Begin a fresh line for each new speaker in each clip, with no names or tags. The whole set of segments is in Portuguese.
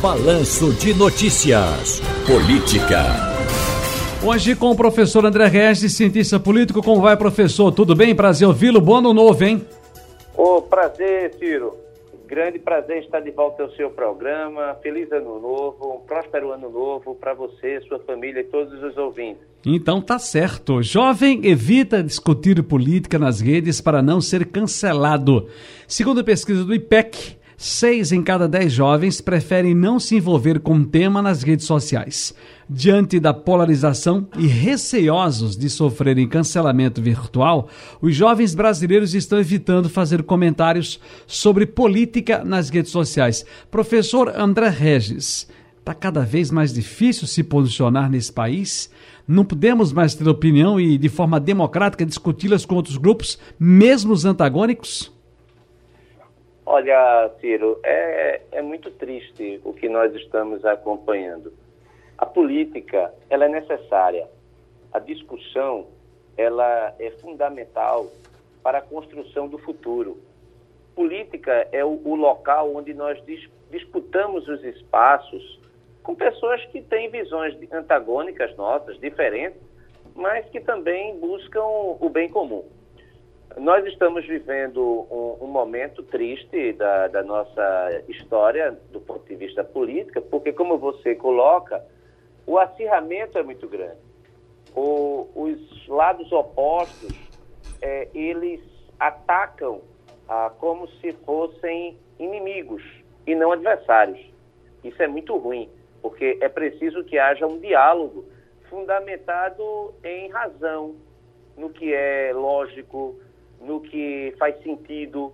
Balanço de Notícias. Política.
Hoje com o professor André Regis, cientista político. Como vai, professor? Tudo bem? Prazer ouvi-lo. Bom ano novo, hein?
Ô, prazer, Ciro. Grande prazer estar de volta ao seu programa. Feliz ano novo, um próspero ano novo para você, sua família e todos os ouvintes.
Então tá certo. Jovem evita discutir política nas redes para não ser cancelado. Segundo a pesquisa do IPEC, seis em cada dez jovens preferem não se envolver com o tema nas redes sociais. Diante da polarização e receosos de sofrerem cancelamento virtual, os jovens brasileiros estão evitando fazer comentários sobre política nas redes sociais. Professor André Regis, está cada vez mais difícil se posicionar nesse país? Não podemos mais ter opinião e, de forma democrática, discuti-las com outros grupos, mesmo os antagônicos?
Olha, Ciro, é, é muito triste o que nós estamos acompanhando. A política, ela é necessária. A discussão, ela é fundamental para a construção do futuro. Política é o, o local onde nós dis, disputamos os espaços com pessoas que têm visões antagônicas nossas, diferentes, mas que também buscam o bem comum. Nós estamos vivendo um, um momento triste da, da, nossa história do ponto de vista político, porque, como você coloca, o acirramento é muito grande. O, os lados opostos, é, eles atacam ah, como se fossem inimigos e não adversários. Isso é muito ruim, porque é preciso que haja um diálogo fundamentado em razão, no que é lógico, no que faz sentido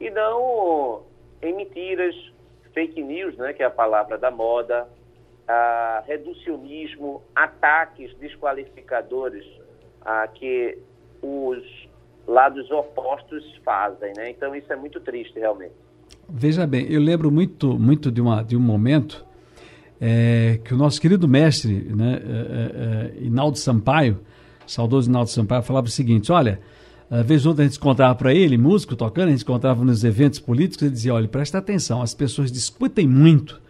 e não em mentiras, fake news, né, que é a palavra da moda, reducionismo, ataques desqualificadores a que os lados opostos fazem, né? Então isso é muito triste realmente.
Veja bem, eu lembro muito, muito de, uma, de um momento é, que o nosso querido mestre, né, é, é, Inaldo Sampaio, saudoso Inaldo Sampaio, falava o seguinte: olha, às vezes ontem a gente encontrava para ele, músico tocando, a gente encontrava nos eventos políticos, ele dizia, olha, presta atenção, as pessoas discutem muito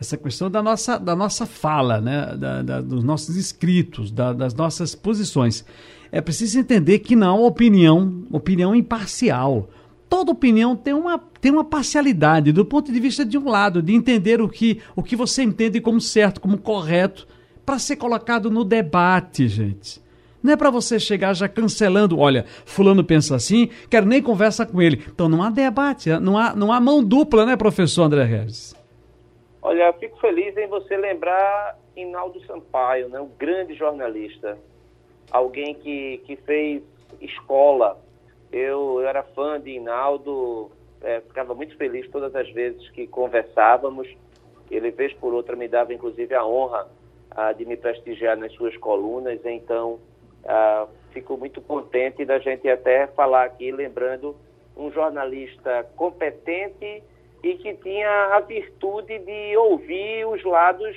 essa questão da nossa, da nossa fala, né? Da, da, dos nossos escritos, da, das nossas posições. É preciso entender que não há opinião, opinião imparcial. Toda opinião tem uma, tem uma parcialidade do ponto de vista de um lado, de entender o que, o que você entende como certo, como correto, para ser colocado no debate, gente. Não é para você chegar já cancelando, olha, fulano pensa assim, quero nem conversa com ele. Então não há debate, não há, não há mão dupla, né, professor André Regis?
Olha, fico feliz em você lembrar Inaldo Sampaio, né, um grande jornalista, alguém que, que fez escola. Eu, eu era fã de Inaldo, é, ficava muito feliz todas as vezes que conversávamos. Ele, vez por outra, me dava inclusive a honra ah, de me prestigiar nas suas colunas. Então, ah, fico muito contente da gente até falar aqui, lembrando um jornalista competente e que tinha a virtude de ouvir os lados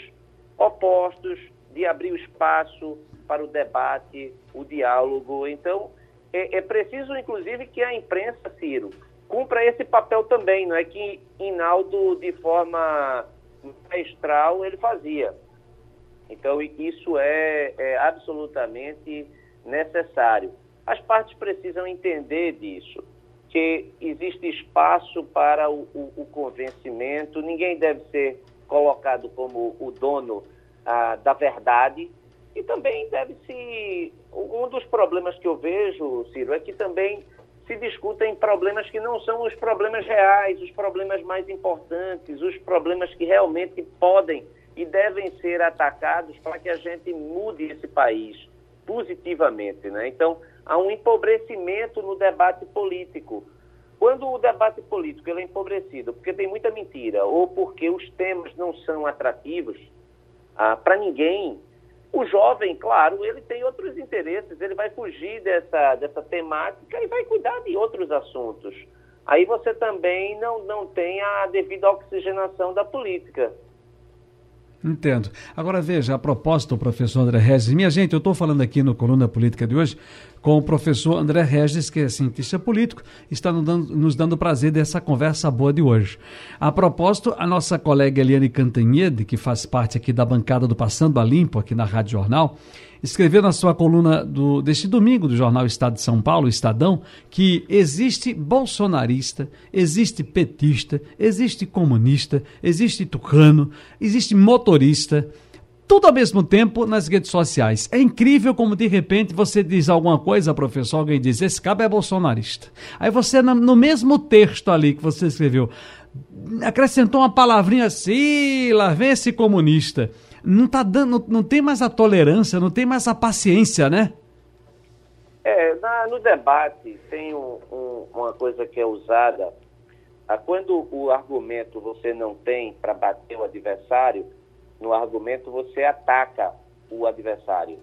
opostos, de abrir o espaço para o debate, o diálogo. Então, é, é preciso, inclusive, que a imprensa, Ciro, cumpra esse papel também, não é que Inaldo, de forma maestral, ele fazia. Então, isso é, é absolutamente necessário. As partes precisam entender disso que existe espaço para o, o, o convencimento, ninguém deve ser colocado como o dono ah, da verdade. E também deve-se. Um dos problemas que eu vejo, Ciro, é que também se discutem problemas que não são os problemas reais, os problemas mais importantes, os problemas que realmente podem e devem ser atacados para que a gente mude esse país positivamente. Né? Então, há um empobrecimento no debate político. Quando o debate político ele é empobrecido porque tem muita mentira ou porque os temas não são atrativos ah, para ninguém, o jovem, claro, ele tem outros interesses, ele vai fugir dessa, dessa temática e vai cuidar de outros assuntos. Aí você também não, não tem a devida oxigenação da política.
Entendo. Agora veja, a propósito, professor André Regis, minha gente, eu estou falando aqui no Coluna Política de hoje com o professor André Regis, que é cientista político, está nos dando, nos dando prazer dessa conversa boa de hoje. A propósito, a nossa colega Eliane Cantanhede, que faz parte aqui da bancada do Passando a Limpo, aqui na Rádio Jornal, escreveu na sua coluna do, deste domingo do jornal Estado de São Paulo, Estadão, que existe bolsonarista, existe petista, existe comunista, existe tucano, existe motorista, tudo ao mesmo tempo nas redes sociais. É incrível como de repente você diz alguma coisa, professor, alguém diz, esse cabo é bolsonarista. Aí você, no mesmo texto ali que você escreveu, acrescentou uma palavrinha assim, lá vem esse comunista não tá dando, não tem mais a tolerância, não tem mais a paciência, né?
É, na, no debate tem um, um, uma coisa que é usada. Ah, quando o argumento você não tem para bater o adversário, no argumento você ataca o adversário.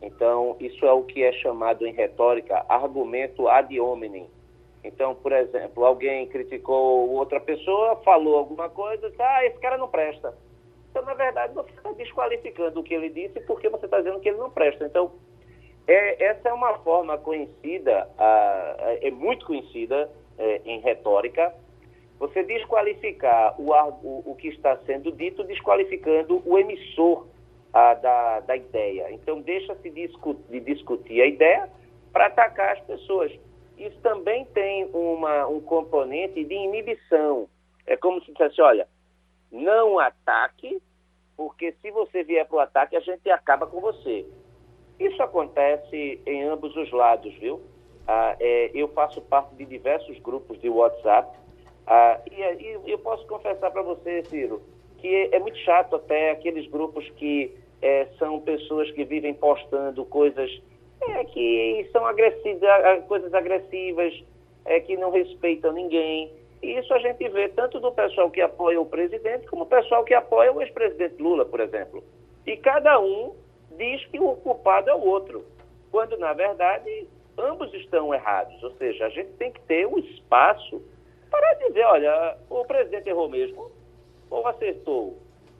Então, isso é o que é chamado em retórica argumento ad hominem. Então, por exemplo, alguém criticou outra pessoa, falou alguma coisa, ah, esse cara não presta. Então, na verdade, você está desqualificando o que ele disse porque você está dizendo que ele não presta. Então, é, essa é uma forma conhecida, é muito conhecida é, em retórica, você desqualificar o, o, o, que está sendo dito, desqualificando o emissor da, da ideia. Então, deixa-se de discutir a ideia para atacar as pessoas. Isso também tem uma, um componente de inibição. É como se dissesse, olha, não ataque, porque se você vier para o ataque, a gente acaba com você. Isso acontece em ambos os lados, viu? Ah, é, eu faço parte de diversos grupos de WhatsApp ah, e, e, eu posso confessar para você, Ciro, que é, muito chato até aqueles grupos que é, são pessoas que vivem postando coisas é, que são agressivas, coisas agressivas, é, que não respeitam ninguém, e isso a gente vê tanto do pessoal que apoia o presidente, como o pessoal que apoia o ex-presidente Lula, por exemplo. E cada um diz que o culpado é o outro, quando, na verdade, ambos estão errados. Ou seja, a gente tem que ter um espaço para dizer, olha, o presidente errou mesmo, ou acertou.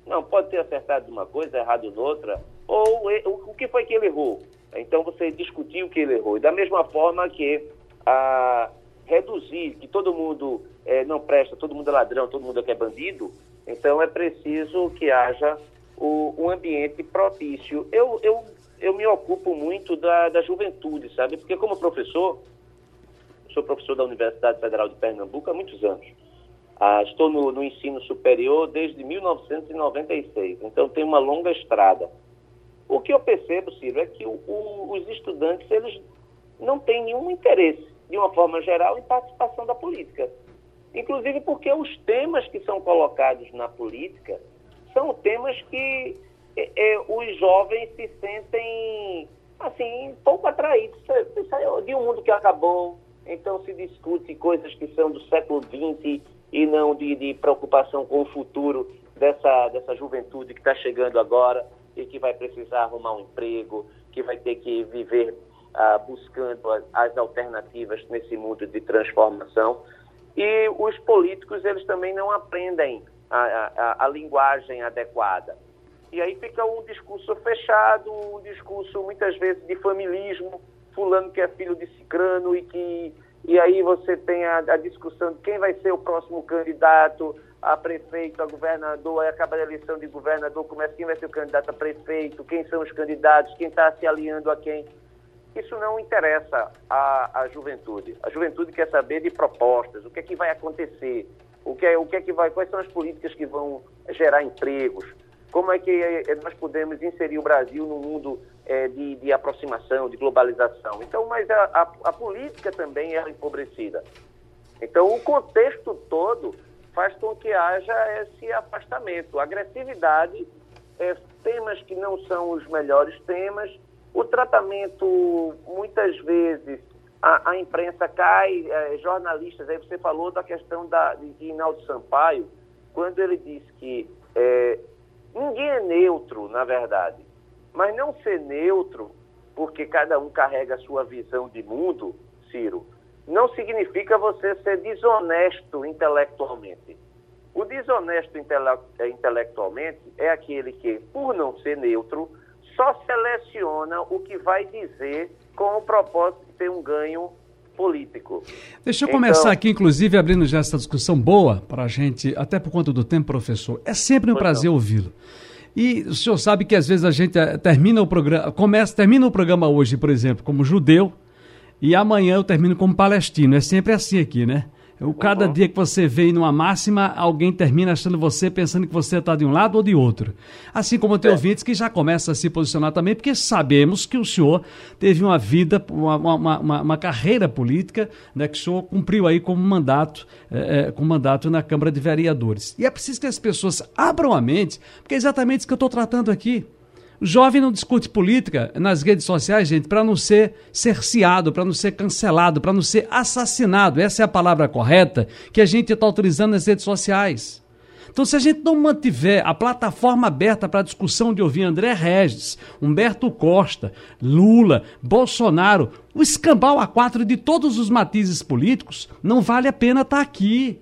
Não, pode ter acertado uma coisa, errado noutra, ou o que foi que ele errou. Então, você discutir o que ele errou. E da mesma forma que a reduzir, que todo mundo é, não presta, todo mundo é ladrão, todo mundo é, é bandido, então é preciso que haja o, um ambiente propício. Eu, eu, eu me ocupo muito da, da juventude, sabe? Porque como professor, sou professor da Universidade Federal de Pernambuco há muitos anos. Ah, estou no, no, ensino superior desde 1996, então tenho uma longa estrada. O que eu percebo, Ciro, é que o, o, os estudantes eles não têm nenhum interesse de uma forma geral, em participação da política. Inclusive porque os temas que são colocados na política são temas que é, é, os jovens se sentem, assim, pouco atraídos. De um mundo que acabou, então se discute coisas que são do século XX e não de, de preocupação com o futuro dessa, dessa juventude que está chegando agora e que vai precisar arrumar um emprego, que vai ter que viver ah, buscando as, as, alternativas nesse mundo de transformação. E os políticos, eles também não aprendem a, a, a linguagem adequada. E aí fica um discurso fechado, um discurso muitas vezes de familismo, fulano que é filho de cicrano e que e aí você tem a, a, discussão de quem vai ser o próximo candidato a prefeito, a governador, aí acaba a eleição de governador, começa quem vai ser o candidato a prefeito, quem são os candidatos, quem está se alinhando a quem isso não interessa à, à juventude. A juventude quer saber de propostas, o que é que vai acontecer, o que é, o que é que vai, quais são as políticas que vão gerar empregos, como é que é, nós podemos inserir o Brasil no mundo é, de, de, aproximação, de globalização. Então, mas a, a, a, política também é empobrecida. Então, o contexto todo faz com que haja esse afastamento, agressividade, é, temas que não são os melhores temas, o tratamento, muitas vezes, a, a imprensa cai, é, jornalistas, aí você falou da questão da, de, Inaldo Sampaio, quando ele disse que é, ninguém é neutro, na verdade. Mas não ser neutro, porque cada um carrega a sua visão de mundo, Ciro, não significa você ser desonesto intelectualmente. O desonesto intele intelectualmente é aquele que, por não ser neutro, só seleciona o que vai dizer com o propósito de ter um ganho político.
Deixa eu então, começar aqui, inclusive, abrindo já essa discussão boa para a gente, até por conta do tempo, professor. É sempre um prazer ouvi-lo. E o senhor sabe que às vezes a gente eh, termina o programa, começa, termina o programa hoje, por exemplo, como judeu, e amanhã eu termino como palestino. É sempre assim aqui, né? O cada uhum. dia que você vem numa máxima, alguém termina achando você, pensando que você está de um lado ou de outro. Assim como tem é. ouvintes que já começam a se posicionar também, porque sabemos que o senhor teve uma vida, uma, uma, uma, uma carreira política, né, que o senhor cumpriu aí como mandato, é, é, com mandato na Câmara de Vereadores. E é preciso que as pessoas abram a mente, porque é exatamente isso que eu estou tratando aqui. Jovem não discute política nas redes sociais, gente, para não ser cerceado, para não ser cancelado, para não ser assassinado. Essa é a palavra correta que a gente está utilizando nas redes sociais. Então, se a gente não mantiver a plataforma aberta para a discussão de ouvir André Regis, Humberto Costa, Lula, Bolsonaro, o escambau a quatro de todos os matizes políticos, não vale a pena estar tá aqui.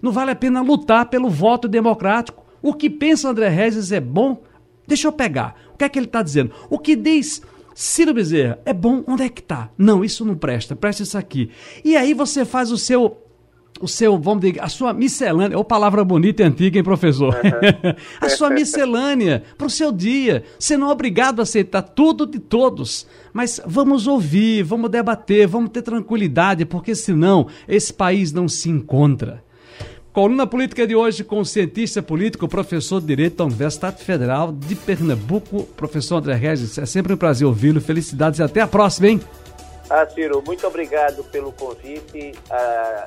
Não vale a pena lutar pelo voto democrático. O que pensa André Regis é bom. Deixa eu pegar. O que é que ele está dizendo? O que diz Ciro Bezerra é bom, onde é que está? Não, isso não presta, presta isso aqui. E aí você faz o seu o seu, vamos dizer, a sua miscelânea, ou palavra bonita e antiga, hein, professor? Uhum. a sua miscelânea para o seu dia. Você não é obrigado a aceitar tudo de todos, mas vamos ouvir, vamos debater, vamos ter tranquilidade, porque senão esse país não se encontra. Coluna Política de hoje com o cientista político, professor de Direito da Universidade Federal de Pernambuco, professor André Regis. É sempre um prazer ouvi-lo. Felicidades e até a próxima, hein?
Ah, Ciro, muito obrigado pelo convite. Ah,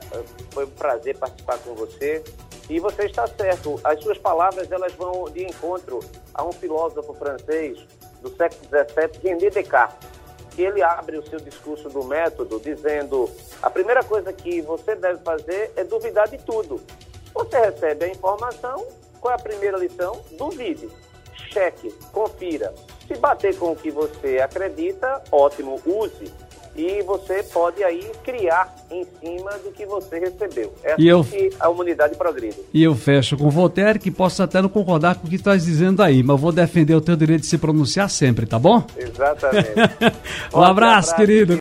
foi um prazer participar com você. E você está certo, as suas palavras elas vão de encontro a um filósofo francês do século XVII, René Descartes que ele abre o seu discurso do método dizendo: a primeira coisa que você deve fazer é duvidar de tudo. Você recebe a informação, qual é a primeira lição? Duvide, cheque, confira. Se bater com o que você acredita, ótimo, use e você pode aí criar em cima do que você recebeu. É assim eu, que a humanidade progride.
E eu fecho com Voltaire, que posso até não concordar com o que estás dizendo aí, mas vou defender o teu direito de se pronunciar sempre, tá bom?
Exatamente.
um abraço, abraço, querido.